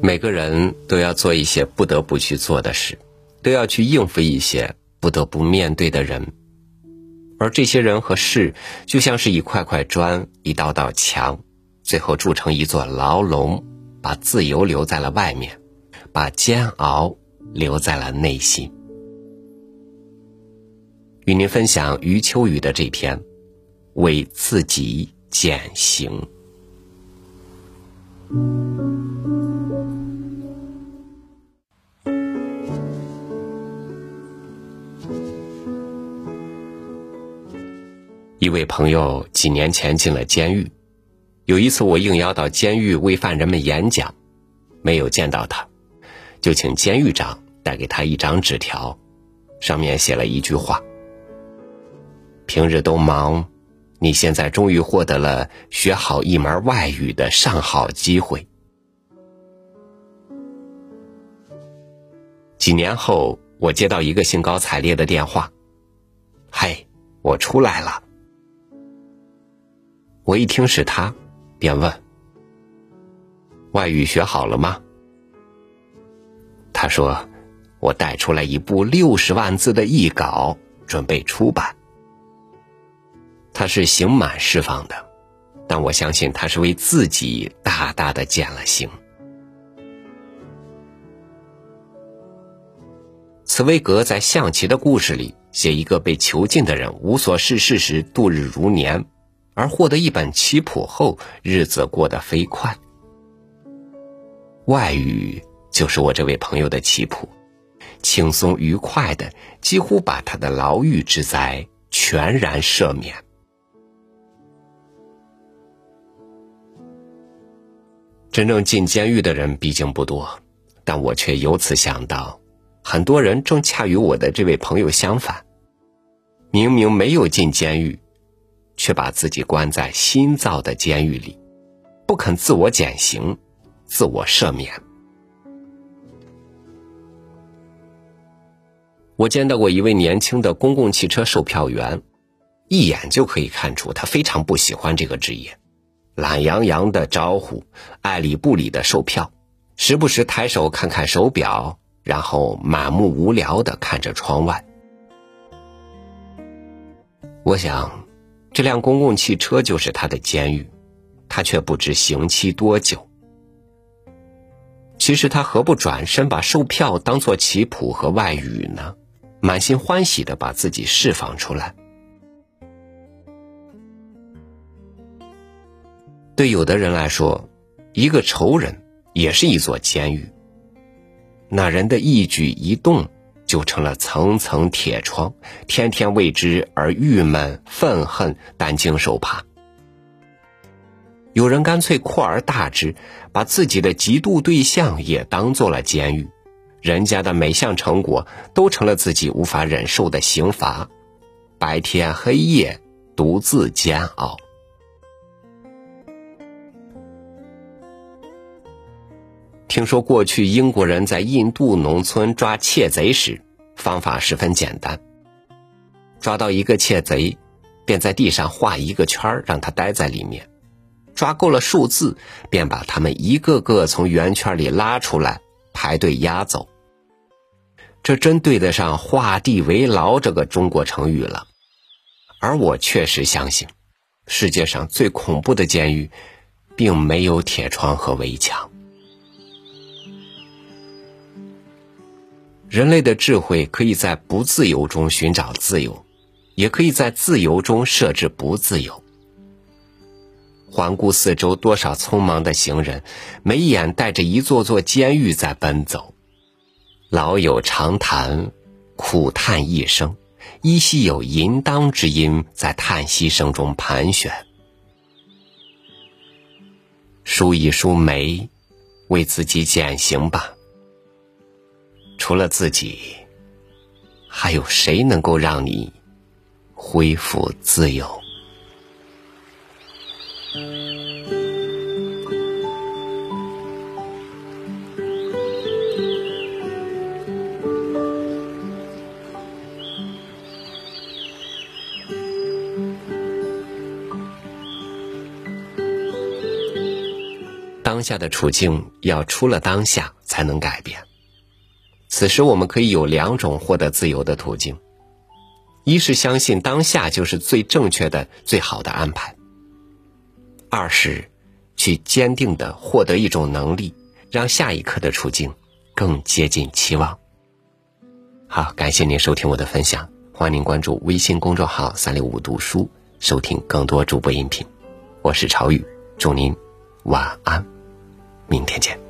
每个人都要做一些不得不去做的事，都要去应付一些不得不面对的人，而这些人和事就像是一块块砖、一道道墙，最后筑成一座牢笼，把自由留在了外面，把煎熬留在了内心。与您分享余秋雨的这篇《为自己减刑》。一位朋友几年前进了监狱，有一次我应邀到监狱为犯人们演讲，没有见到他，就请监狱长带给他一张纸条，上面写了一句话：“平日都忙，你现在终于获得了学好一门外语的上好机会。”几年后，我接到一个兴高采烈的电话：“嘿，我出来了。”我一听是他，便问：“外语学好了吗？”他说：“我带出来一部六十万字的译稿，准备出版。”他是刑满释放的，但我相信他是为自己大大的减了刑。茨威格在《象棋的故事》里写一个被囚禁的人无所事事时度日如年。而获得一本棋谱后，日子过得飞快。外语就是我这位朋友的棋谱，轻松愉快的，几乎把他的牢狱之灾全然赦免。真正进监狱的人毕竟不多，但我却由此想到，很多人正恰与我的这位朋友相反，明明没有进监狱。却把自己关在新造的监狱里，不肯自我减刑、自我赦免。我见到过一位年轻的公共汽车售票员，一眼就可以看出他非常不喜欢这个职业，懒洋洋的招呼，爱理不理的售票，时不时抬手看看手表，然后满目无聊的看着窗外。我想。这辆公共汽车就是他的监狱，他却不知刑期多久。其实他何不转身把售票当做棋谱和外语呢？满心欢喜的把自己释放出来。对有的人来说，一个仇人也是一座监狱。那人的一举一动。就成了层层铁窗，天天为之而郁闷愤恨，担惊受怕。有人干脆扩而大之，把自己的嫉妒对象也当做了监狱，人家的每项成果都成了自己无法忍受的刑罚，白天黑夜独自煎熬。听说过去英国人在印度农村抓窃贼时。方法十分简单，抓到一个窃贼，便在地上画一个圈让他待在里面。抓够了数字，便把他们一个个从圆圈里拉出来，排队押走。这真对得上“画地为牢”这个中国成语了。而我确实相信，世界上最恐怖的监狱，并没有铁窗和围墙。人类的智慧可以在不自由中寻找自由，也可以在自由中设置不自由。环顾四周，多少匆忙的行人，眉眼带着一座座监狱在奔走。老友长谈，苦叹一声，依稀有淫荡之音在叹息声中盘旋。梳一梳眉，为自己减刑吧。除了自己还有谁能够让你恢复自由？当下的处境要出了当下才能改变。此时我们可以有两种获得自由的途径：一是相信当下就是最正确的、最好的安排；二是去坚定的获得一种能力，让下一刻的处境更接近期望。好，感谢您收听我的分享，欢迎您关注微信公众号“三六五读书”，收听更多主播音频。我是朝雨，祝您晚安，明天见。